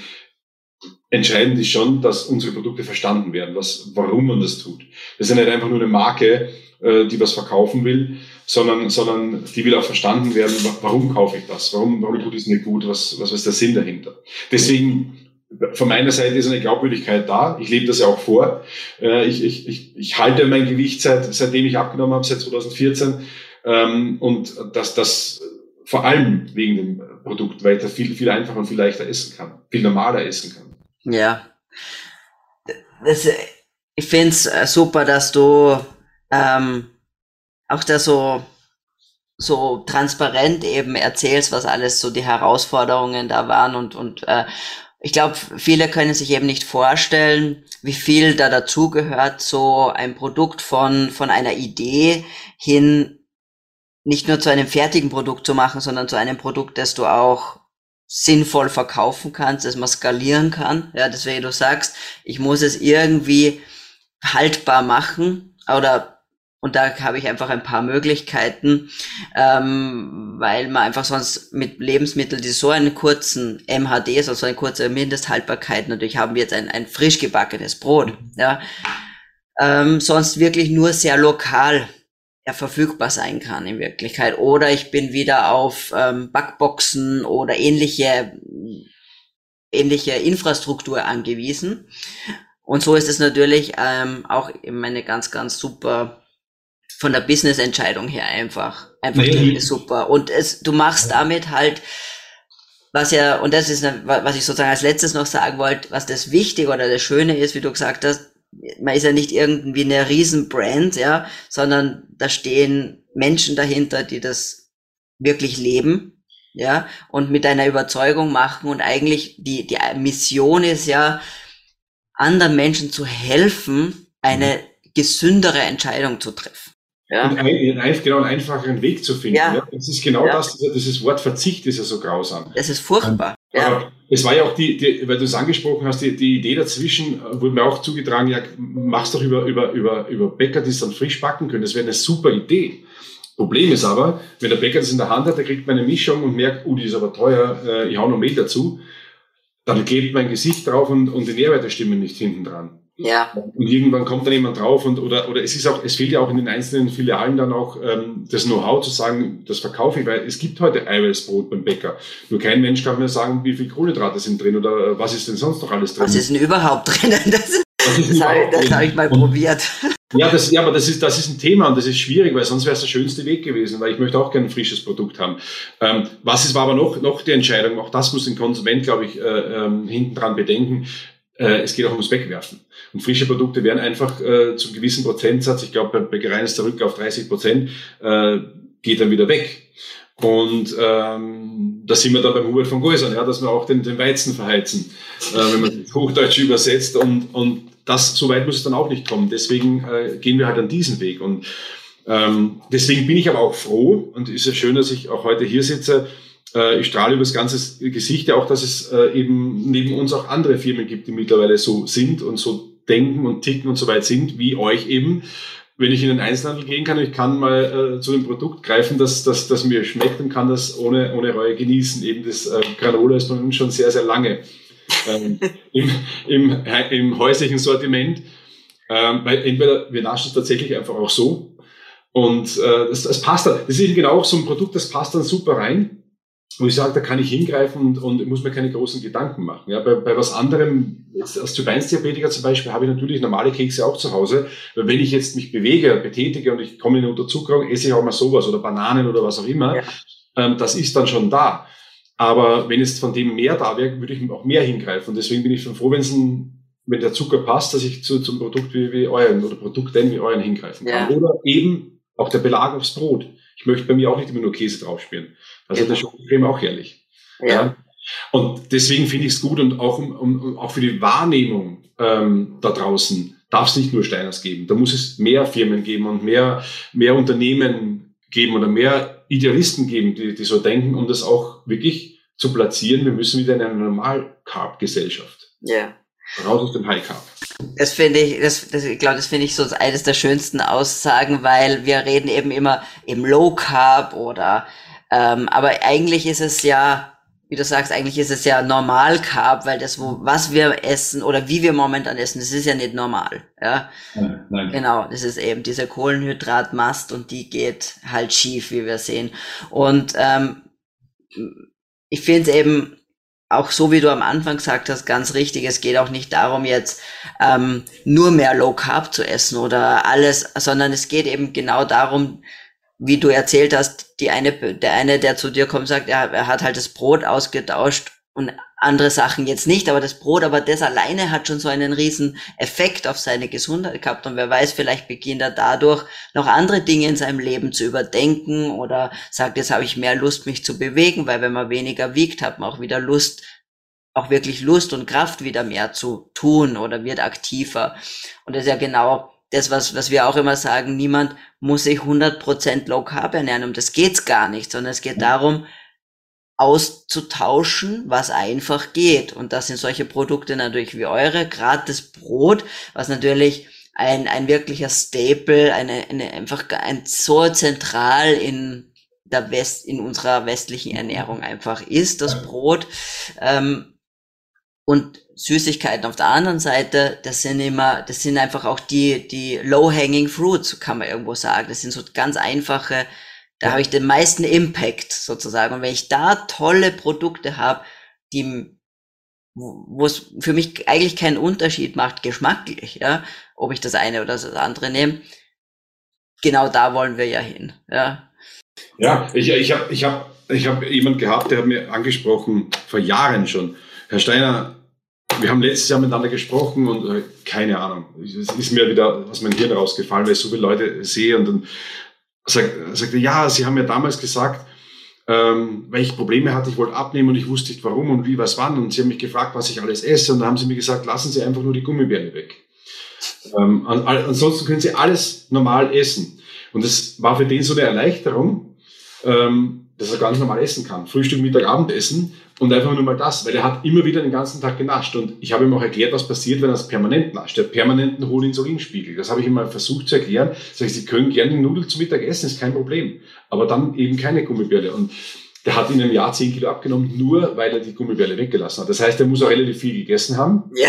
entscheidend ist schon, dass unsere Produkte verstanden werden, was, warum man das tut. Ist ja nicht einfach nur eine Marke, äh, die was verkaufen will, sondern, sondern die will auch verstanden werden, warum kaufe ich das, warum, warum tut es mir gut, was, was ist der Sinn dahinter. Deswegen von meiner Seite ist eine Glaubwürdigkeit da. Ich lebe das ja auch vor. Äh, ich, ich, ich, ich halte mein Gewicht seit, seitdem ich abgenommen habe, seit 2014. Ähm, und dass das vor allem wegen dem Produkt, weil ich das viel, viel einfacher und viel leichter essen kann, viel normaler essen kann. Ja. Das, ich finde es äh, super, dass du ähm, auch da so, so transparent eben erzählst, was alles so die Herausforderungen da waren und, und äh, ich glaube, viele können sich eben nicht vorstellen, wie viel da dazugehört, so ein Produkt von, von einer Idee hin nicht nur zu einem fertigen Produkt zu machen, sondern zu einem Produkt, das du auch sinnvoll verkaufen kannst, das man skalieren kann. Ja, deswegen du sagst, ich muss es irgendwie haltbar machen oder und da habe ich einfach ein paar Möglichkeiten, ähm, weil man einfach sonst mit Lebensmitteln, die so einen kurzen MHD, also eine kurze Mindesthaltbarkeit, natürlich haben wir jetzt ein, ein frisch gebackenes Brot, ja, ähm, sonst wirklich nur sehr lokal ja, verfügbar sein kann in Wirklichkeit. Oder ich bin wieder auf ähm, Backboxen oder ähnliche, ähnliche Infrastruktur angewiesen. Und so ist es natürlich ähm, auch eben eine ganz, ganz super von der Business-Entscheidung her einfach, einfach nee. super. Und es, du machst damit halt, was ja, und das ist, was ich sozusagen als letztes noch sagen wollte, was das Wichtige oder das Schöne ist, wie du gesagt hast, man ist ja nicht irgendwie eine Riesenbrand, ja, sondern da stehen Menschen dahinter, die das wirklich leben, ja, und mit einer Überzeugung machen und eigentlich die, die Mission ist ja, anderen Menschen zu helfen, eine mhm. gesündere Entscheidung zu treffen. Ja. Und ein, ein, genau einen einfacheren Weg zu finden. Ja. ja. Das ist genau ja. das, dieses Wort Verzicht ist ja so grausam. Das ist furchtbar. Ja. es war ja auch die, die, weil du es angesprochen hast, die, die Idee dazwischen wurde mir auch zugetragen, ja, mach's doch über, über, über, über Bäcker, die es dann frisch backen können. Das wäre eine super Idee. Problem ist aber, wenn der Bäcker das in der Hand hat, der kriegt man eine Mischung und merkt, oh, die ist aber teuer, äh, ich hau noch Mehl dazu, dann klebt mein Gesicht drauf und, und die Nährwerte stimmen nicht hinten dran. Ja. Und irgendwann kommt dann jemand drauf und oder oder es ist auch, es fehlt ja auch in den einzelnen Filialen dann auch ähm, das Know-how zu sagen, das verkaufe ich, weil es gibt heute Eiweißbrot beim Bäcker. Nur kein Mensch kann mir sagen, wie viel Kohlenhydrate sind drin oder äh, was ist denn sonst noch alles drin. Was ist denn überhaupt drin? Das, das, das habe hab ich mal und, probiert. Ja, das, ja, aber das ist, das ist ein Thema und das ist schwierig, weil sonst wäre es der schönste Weg gewesen, weil ich möchte auch gerne ein frisches Produkt haben. Ähm, was ist war aber noch, noch die Entscheidung, auch das muss ein Konsument, glaube ich, äh, ähm, hinten dran bedenken. Äh, es geht auch ums Wegwerfen. Und frische Produkte werden einfach äh, zu einem gewissen Prozentsatz, ich glaube, bei Bäckereien ist der Rück auf 30 Prozent, äh, geht dann wieder weg. Und ähm, da sind wir dann beim Hubert von Geusern, ja, dass wir auch den, den Weizen verheizen, äh, wenn man Hochdeutsch übersetzt. Und, und das, so weit muss es dann auch nicht kommen. Deswegen äh, gehen wir halt an diesen Weg. Und ähm, deswegen bin ich aber auch froh und ist ja schön, dass ich auch heute hier sitze, ich strahle über das ganze Gesicht ja auch, dass es äh, eben neben uns auch andere Firmen gibt, die mittlerweile so sind und so denken und ticken und so weit sind, wie euch eben. Wenn ich in den Einzelhandel gehen kann, ich kann mal äh, zu dem Produkt greifen, das, das, das mir schmeckt und kann das ohne, ohne Reue genießen. Eben das äh, Granola ist bei uns schon sehr, sehr lange ähm, im, im, im häuslichen Sortiment. Ähm, weil entweder wir naschen es tatsächlich einfach auch so und äh, das, das passt dann. Das ist eben genau auch so ein Produkt, das passt dann super rein wo ich sage, da kann ich hingreifen und, und muss mir keine großen Gedanken machen. Ja, bei, bei was anderem, als Typ-1-Diabetiker zum Beispiel, habe ich natürlich normale Kekse auch zu Hause. Weil wenn ich jetzt mich bewege, betätige und ich komme in Unterzuckerung, esse ich auch mal sowas oder Bananen oder was auch immer. Ja. Ähm, das ist dann schon da. Aber wenn jetzt von dem mehr da wäre, würde ich auch mehr hingreifen. Und deswegen bin ich schon froh, wenn es ein wenn der Zucker passt, dass ich zu, zum Produkt wie, wie euren oder Produkten wie euren hingreifen kann. Ja. Oder eben auch der Belag aufs Brot. Ich möchte bei mir auch nicht immer nur Käse draufspielen. Also genau. der Schokocreme auch herrlich. Ja. ja. Und deswegen finde ich es gut und auch, um, um, auch für die Wahrnehmung ähm, da draußen darf es nicht nur Steiners geben. Da muss es mehr Firmen geben und mehr, mehr Unternehmen geben oder mehr Idealisten geben, die, die so denken, um das auch wirklich zu platzieren. Wir müssen wieder in eine Normal-Carb-Gesellschaft. Ja. Raus aus dem High Carb. Das finde ich, das, das, ich glaube, das finde ich so eines der schönsten Aussagen, weil wir reden eben immer im Low Carb oder, ähm, aber eigentlich ist es ja, wie du sagst, eigentlich ist es ja normal Carb, weil das, wo, was wir essen oder wie wir momentan essen, das ist ja nicht normal, ja. Nein, nein. Genau, das ist eben diese Kohlenhydratmast und die geht halt schief, wie wir sehen. Und ähm, ich finde es eben auch so wie du am Anfang gesagt hast, ganz richtig, es geht auch nicht darum, jetzt ähm, nur mehr Low Carb zu essen oder alles, sondern es geht eben genau darum, wie du erzählt hast, die eine, der eine, der zu dir kommt, sagt, er, er hat halt das Brot ausgetauscht und andere Sachen jetzt nicht, aber das Brot, aber das alleine hat schon so einen riesen Effekt auf seine Gesundheit gehabt und wer weiß, vielleicht beginnt er dadurch noch andere Dinge in seinem Leben zu überdenken oder sagt, jetzt habe ich mehr Lust, mich zu bewegen, weil wenn man weniger wiegt, hat man auch wieder Lust, auch wirklich Lust und Kraft wieder mehr zu tun oder wird aktiver. Und das ist ja genau das, was, was wir auch immer sagen, niemand muss sich 100% Low Carb ernähren, um das geht's gar nicht, sondern es geht darum, auszutauschen, was einfach geht. Und das sind solche Produkte natürlich wie eure, gerade das Brot, was natürlich ein, ein wirklicher Staple, eine, eine einfach ein so zentral in der West, in unserer westlichen Ernährung einfach ist, das Brot. Ähm, und Süßigkeiten auf der anderen Seite, das sind immer, das sind einfach auch die, die low-hanging fruits, kann man irgendwo sagen. Das sind so ganz einfache da habe ich den meisten Impact sozusagen. Und wenn ich da tolle Produkte habe, die wo es für mich eigentlich keinen Unterschied macht, geschmacklich, ja, ob ich das eine oder das andere nehme, genau da wollen wir ja hin, ja. Ja, ich, ich habe ich hab, ich hab jemand gehabt, der hat mir angesprochen, vor Jahren schon, Herr Steiner, wir haben letztes Jahr miteinander gesprochen und äh, keine Ahnung, es ist mir wieder aus meinem Hirn rausgefallen, weil ich so viele Leute sehe und dann sagt, sagte, ja, Sie haben ja damals gesagt, ähm, weil ich Probleme hatte, ich wollte abnehmen und ich wusste nicht warum und wie, was wann. Und Sie haben mich gefragt, was ich alles esse. Und da haben Sie mir gesagt, lassen Sie einfach nur die Gummibärle weg. Ähm, an, ansonsten können Sie alles normal essen. Und das war für den so eine Erleichterung, ähm, dass er ganz normal essen kann. Frühstück, Mittag, Abendessen und einfach nur mal das, weil er hat immer wieder den ganzen Tag genascht. Und ich habe ihm auch erklärt, was passiert, wenn er es permanent nascht. Der permanenten hohen Insulinspiegel. Das habe ich ihm mal versucht zu erklären. Sag ich, Sie können gerne Nudeln zum Mittag essen, ist kein Problem. Aber dann eben keine Gummibärle. Und der hat in einem Jahr 10 Kilo abgenommen, nur weil er die Gummibärle weggelassen hat. Das heißt, er muss auch relativ viel gegessen haben. Ja.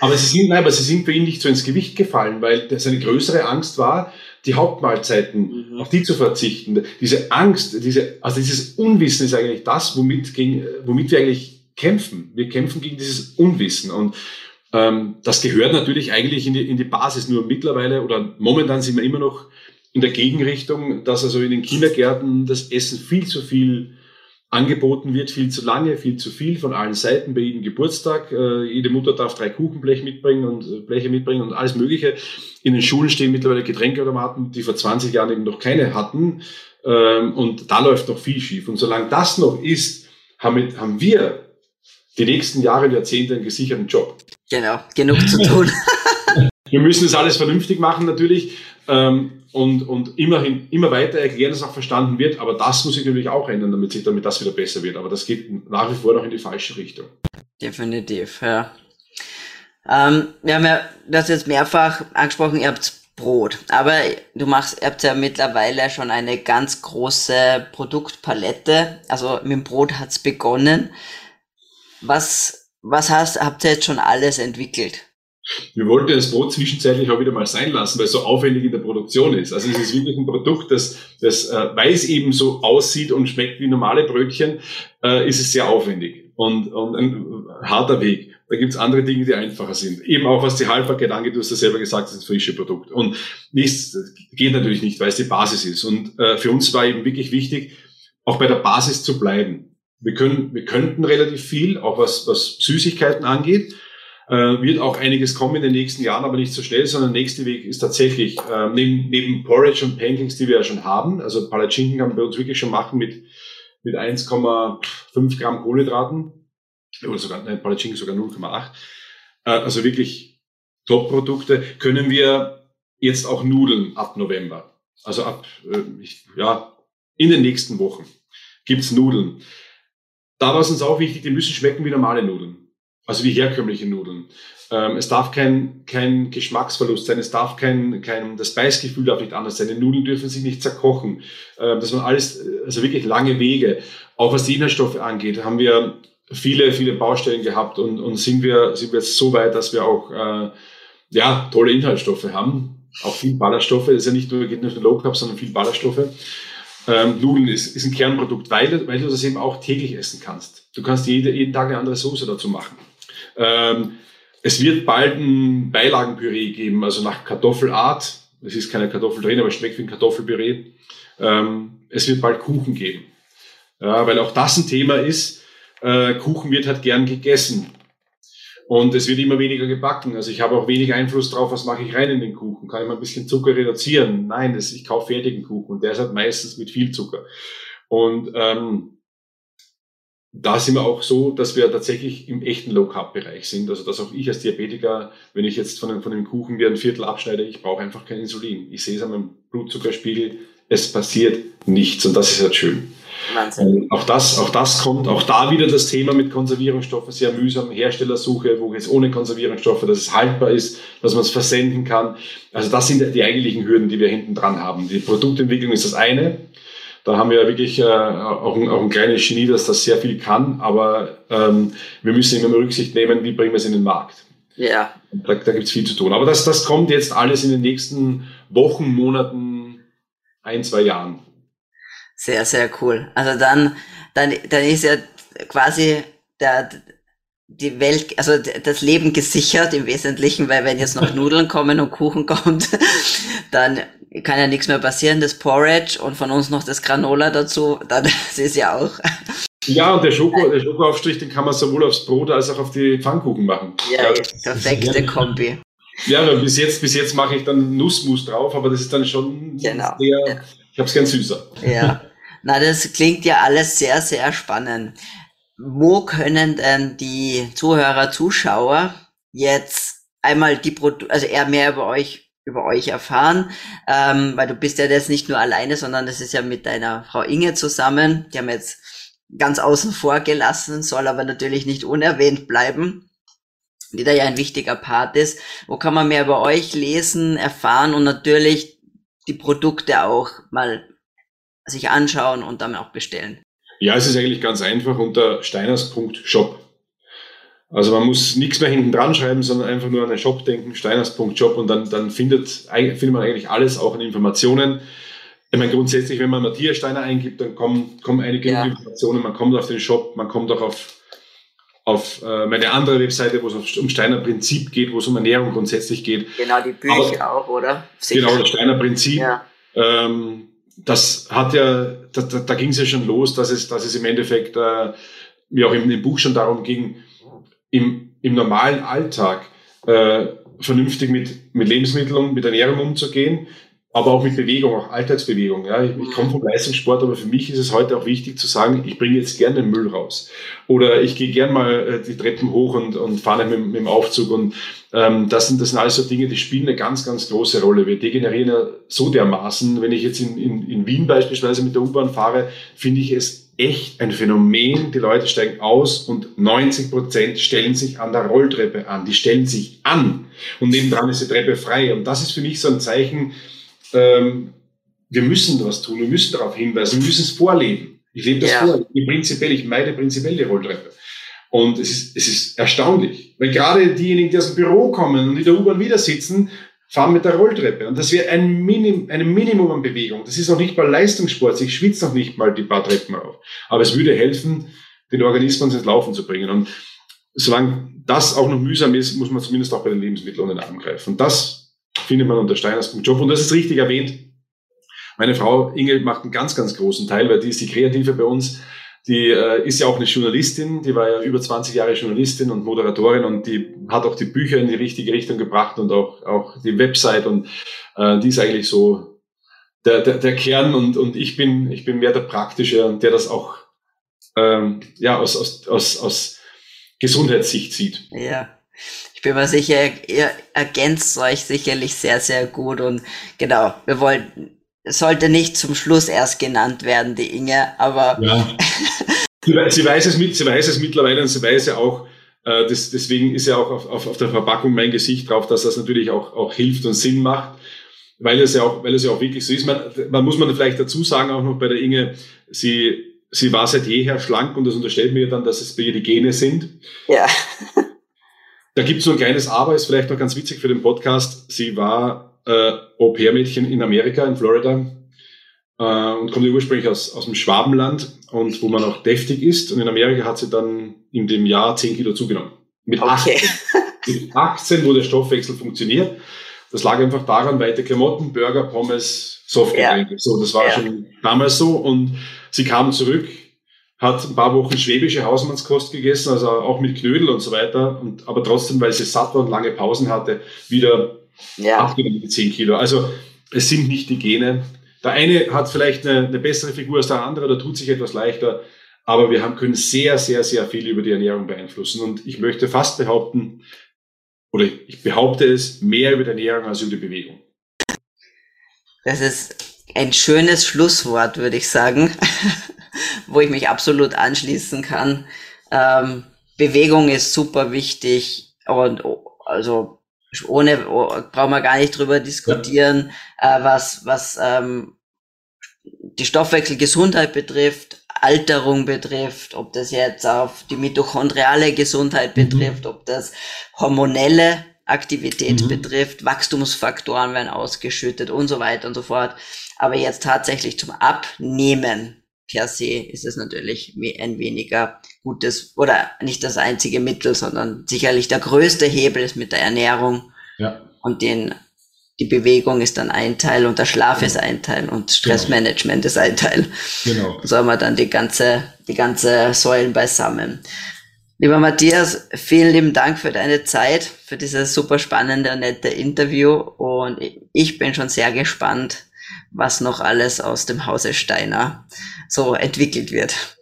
aber sie sind, nein, aber sie sind für ihn nicht so ins Gewicht gefallen, weil seine größere Angst war, die Hauptmahlzeiten, mhm. auf die zu verzichten. Diese Angst, diese, also dieses Unwissen ist eigentlich das, womit, gegen, womit wir eigentlich kämpfen. Wir kämpfen gegen dieses Unwissen. Und ähm, das gehört natürlich eigentlich in die, in die Basis. Nur mittlerweile oder momentan sind wir immer noch in der Gegenrichtung, dass also in den Kindergärten das Essen viel zu viel angeboten wird, viel zu lange, viel zu viel von allen Seiten bei jedem Geburtstag. Äh, jede Mutter darf drei Kuchenblech mitbringen und äh, Bleche mitbringen und alles Mögliche. In den Schulen stehen mittlerweile Getränkeautomaten, die vor 20 Jahren eben noch keine hatten. Ähm, und da läuft noch viel schief. Und solange das noch ist, haben, haben wir die nächsten Jahre und Jahrzehnte einen gesicherten Job. Genau, genug zu tun. wir müssen das alles vernünftig machen natürlich. Ähm, und, und immerhin, immer weiter erklären, dass auch verstanden wird. Aber das muss sich natürlich auch ändern, damit sich, damit das wieder besser wird. Aber das geht nach wie vor noch in die falsche Richtung. Definitiv, ja. Ähm, wir haben ja das jetzt mehrfach angesprochen, ihr habt Brot. Aber du machst, ihr habt ja mittlerweile schon eine ganz große Produktpalette. Also mit dem Brot hat's begonnen. Was, was hast, habt ihr jetzt schon alles entwickelt? Wir wollten das Brot zwischenzeitlich auch wieder mal sein lassen, weil es so aufwendig in der Produktion ist. Also es ist wirklich ein Produkt, das, das äh, weil es eben so aussieht und schmeckt wie normale Brötchen, äh, ist es sehr aufwendig und, und ein harter Weg. Da gibt es andere Dinge, die einfacher sind. Eben auch was die Haltbarkeit angeht, du hast ja selber gesagt, es ist ein frisches Produkt. Und nichts geht natürlich nicht, weil es die Basis ist. Und äh, für uns war eben wirklich wichtig, auch bei der Basis zu bleiben. Wir können, wir könnten relativ viel, auch was, was Süßigkeiten angeht. Äh, wird auch einiges kommen in den nächsten Jahren, aber nicht so schnell, sondern der nächste Weg ist tatsächlich, äh, neben, neben Porridge und Pancakes, die wir ja schon haben, also Palatschinken kann man bei uns wirklich schon machen mit, mit 1,5 Gramm Kohlenhydraten, oder sogar, nein, Palatschinken sogar 0,8. Äh, also wirklich Top-Produkte, können wir jetzt auch Nudeln ab November. Also ab, äh, ich, ja, in den nächsten Wochen gibt's Nudeln. Da war es uns auch wichtig, die müssen schmecken wie normale Nudeln. Also wie herkömmliche Nudeln. Ähm, es darf kein, kein Geschmacksverlust sein, es darf kein, kein, das Beißgefühl darf nicht anders sein, die Nudeln dürfen sich nicht zerkochen. Ähm, das waren alles, also wirklich lange Wege. Auch was die Inhaltsstoffe angeht, haben wir viele, viele Baustellen gehabt und, und sind wir, sind wir jetzt so weit, dass wir auch, äh, ja, tolle Inhaltsstoffe haben. Auch viel Ballaststoffe. Das ist ja nicht nur, geht nicht nur Low Carb, sondern viel Ballaststoffe. Ähm, Nudeln ist, ist ein Kernprodukt, weil, weil du das eben auch täglich essen kannst. Du kannst jede, jeden Tag eine andere Soße dazu machen. Ähm, es wird bald ein Beilagenpüree geben, also nach Kartoffelart. Es ist keine Kartoffel drin, aber es schmeckt wie ein Kartoffelpüree. Ähm, es wird bald Kuchen geben. Ja, weil auch das ein Thema ist. Äh, Kuchen wird halt gern gegessen. Und es wird immer weniger gebacken. Also ich habe auch weniger Einfluss drauf, was mache ich rein in den Kuchen. Kann ich mal ein bisschen Zucker reduzieren? Nein, das, ich kaufe fertigen Kuchen und der ist halt meistens mit viel Zucker. Und ähm, da sind wir auch so, dass wir tatsächlich im echten Low-Carb-Bereich sind. Also dass auch ich als Diabetiker, wenn ich jetzt von, dem, von dem Kuchen wie ein Viertel abschneide, ich brauche einfach kein Insulin. Ich sehe es an meinem Blutzuckerspiegel, es passiert nichts und das ist halt schön. Wahnsinn. Auch das, auch das kommt, auch da wieder das Thema mit Konservierungsstoffen, sehr mühsam, Herstellersuche, wo es ohne Konservierungsstoffe, dass es haltbar ist, dass man es versenden kann. Also das sind die eigentlichen Hürden, die wir hinten dran haben. Die Produktentwicklung ist das eine. Da haben wir ja wirklich äh, auch, ein, auch ein kleines Genie, das das sehr viel kann, aber ähm, wir müssen immer Rücksicht nehmen, wie bringen wir es in den Markt. Ja. Da, da gibt es viel zu tun. Aber das, das kommt jetzt alles in den nächsten Wochen, Monaten, ein, zwei Jahren. Sehr, sehr cool. Also dann, dann, dann ist ja quasi der, die Welt, also das Leben gesichert im Wesentlichen, weil wenn jetzt noch Nudeln kommen und Kuchen kommt, dann kann ja nichts mehr passieren, das Porridge und von uns noch das Granola dazu, dann das ist ja auch. Ja, und der, Schoko, der Schokoaufstrich, den kann man sowohl aufs Brot als auch auf die Pfannkuchen machen. Ja, ja perfekte ja. Kombi. Ja, bis jetzt, bis jetzt mache ich dann Nussmus drauf, aber das ist dann schon genau. sehr, ich habe es gern süßer. Ja, na, das klingt ja alles sehr, sehr spannend. Wo können denn die Zuhörer, Zuschauer jetzt einmal die Produkte, also eher mehr über euch über euch erfahren, ähm, weil du bist ja das nicht nur alleine, sondern das ist ja mit deiner Frau Inge zusammen. Die haben jetzt ganz außen vor gelassen, soll aber natürlich nicht unerwähnt bleiben, die da ja ein wichtiger Part ist. Wo kann man mehr über euch lesen, erfahren und natürlich die Produkte auch mal sich anschauen und dann auch bestellen? Ja, es ist eigentlich ganz einfach unter steiners.shop. Also man muss nichts mehr hinten dran schreiben, sondern einfach nur an den Shop denken, steiners.shop und dann, dann findet, findet man eigentlich alles auch an Informationen. Ich meine, grundsätzlich, wenn man Matthias Steiner eingibt, dann kommen, kommen einige ja. Informationen, man kommt auf den Shop, man kommt auch auf, auf äh, meine andere Webseite, wo es um Steiner Prinzip geht, wo es um Ernährung grundsätzlich geht. Genau, die Bücher Aber, auch, oder? Sicher. Genau, das Steiner Prinzip. Ja. Ähm, das hat ja, da, da, da ging es ja schon los, dass es, dass es im Endeffekt, äh, wie auch im, im Buch schon darum ging, im, im normalen Alltag äh, vernünftig mit, mit Lebensmitteln und mit Ernährung umzugehen, aber auch mit Bewegung, auch Alltagsbewegung. Ja. Ich, ich komme vom Leistungssport, aber für mich ist es heute auch wichtig zu sagen, ich bringe jetzt gerne den Müll raus. Oder ich gehe gern mal äh, die Treppen hoch und, und fahre mit, mit dem Aufzug. Und ähm, das, sind, das sind alles so Dinge, die spielen eine ganz, ganz große Rolle. Wir degenerieren ja so dermaßen. Wenn ich jetzt in, in, in Wien beispielsweise mit der U-Bahn fahre, finde ich es echt ein Phänomen. Die Leute steigen aus und 90 Prozent stellen sich an der Rolltreppe an. Die stellen sich an und nebendran ist die Treppe frei. Und das ist für mich so ein Zeichen, ähm, wir müssen was tun, wir müssen darauf hinweisen, wir müssen es vorleben. Ich lebe das ja. vor. Ich, prinzipiell, ich meide prinzipiell die Rolltreppe. Und es ist, es ist erstaunlich, weil gerade diejenigen, die aus dem Büro kommen und in der U-Bahn wieder sitzen, fahren mit der Rolltreppe. Und das wäre ein, Minim, ein Minimum an Bewegung. Das ist auch nicht mal Leistungssport. Ich schwitze noch nicht mal die paar Treppen auf. Aber es würde helfen, den Organismus ins Laufen zu bringen. Und solange das auch noch mühsam ist, muss man zumindest auch bei den Lebensmitteln unter den Arm greifen. Und das findet man unter Steiners.job. Und das ist richtig erwähnt. Meine Frau Inge macht einen ganz, ganz großen Teil, weil die ist die Kreative bei uns. Die äh, ist ja auch eine Journalistin, die war ja über 20 Jahre Journalistin und Moderatorin und die hat auch die Bücher in die richtige Richtung gebracht und auch, auch die Website und äh, die ist eigentlich so der, der, der Kern und, und ich bin, ich bin mehr der Praktische und der das auch ähm, ja, aus, aus, aus, aus Gesundheitssicht sieht. Ja. Ich bin mir sicher, ihr ergänzt euch sicherlich sehr, sehr gut und genau, wir wollten, es sollte nicht zum Schluss erst genannt werden, die Inge, aber. Ja. sie, weiß es mit, sie weiß es mittlerweile und sie weiß ja auch, äh, das, deswegen ist ja auch auf, auf, auf der Verpackung mein Gesicht drauf, dass das natürlich auch, auch hilft und Sinn macht, weil es ja auch, weil es ja auch wirklich so ist. Man, man muss man vielleicht dazu sagen, auch noch bei der Inge, sie, sie war seit jeher schlank und das unterstellt mir dann, dass es bei ihr die Gene sind. Ja. Da gibt es so ein kleines Aber, ist vielleicht noch ganz witzig für den Podcast. Sie war äh, Au-pair-Mädchen in Amerika, in Florida, äh, und kommt ursprünglich aus, aus dem Schwabenland und wo man auch deftig ist. Und in Amerika hat sie dann in dem Jahr 10 Kilo zugenommen. Mit, okay. 18, mit 18, wo der Stoffwechsel funktioniert. Das lag einfach daran, weite Klamotten, Burger, Pommes, Softgetränke. Ja. So, das war ja. schon damals so. Und sie kam zurück, hat ein paar Wochen schwäbische Hausmannskost gegessen, also auch mit Knödel und so weiter. Und, aber trotzdem, weil sie satt war und lange Pausen hatte, wieder ja. abgenommen die 10 Kilo. Also es sind nicht die Gene. Der eine hat vielleicht eine, eine bessere Figur als der andere, da tut sich etwas leichter. Aber wir haben, können sehr, sehr, sehr viel über die Ernährung beeinflussen. Und ich möchte fast behaupten, oder ich behaupte es, mehr über die Ernährung als über die Bewegung. Das ist ein schönes Schlusswort, würde ich sagen, wo ich mich absolut anschließen kann. Ähm, Bewegung ist super wichtig und also ohne oh, brauchen wir gar nicht drüber diskutieren, ja. äh, was, was ähm, die Stoffwechselgesundheit betrifft, Alterung betrifft, ob das jetzt auf die mitochondriale Gesundheit mhm. betrifft, ob das hormonelle Aktivität mhm. betrifft, Wachstumsfaktoren werden ausgeschüttet und so weiter und so fort. Aber jetzt tatsächlich zum Abnehmen per se ist es natürlich ein weniger gutes oder nicht das einzige Mittel, sondern sicherlich der größte Hebel ist mit der Ernährung. Ja. Und den, die Bewegung ist dann ein Teil und der Schlaf genau. ist ein Teil und Stressmanagement genau. ist ein Teil. Genau. So haben wir dann die ganze, die ganze Säulen beisammen. Lieber Matthias, vielen lieben Dank für deine Zeit, für dieses super spannende und nette Interview und ich bin schon sehr gespannt, was noch alles aus dem Hause Steiner so entwickelt wird.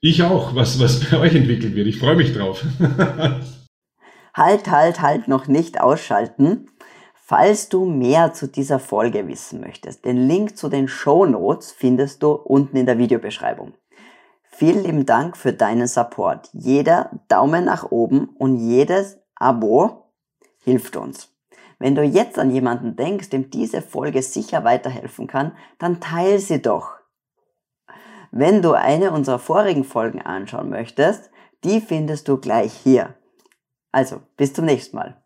Ich auch, was, was bei euch entwickelt wird. Ich freue mich drauf. halt, halt, halt noch nicht ausschalten. Falls du mehr zu dieser Folge wissen möchtest, den Link zu den Show Notes findest du unten in der Videobeschreibung. Vielen lieben Dank für deinen Support. Jeder Daumen nach oben und jedes Abo hilft uns. Wenn du jetzt an jemanden denkst, dem diese Folge sicher weiterhelfen kann, dann teile sie doch. Wenn du eine unserer vorigen Folgen anschauen möchtest, die findest du gleich hier. Also, bis zum nächsten Mal.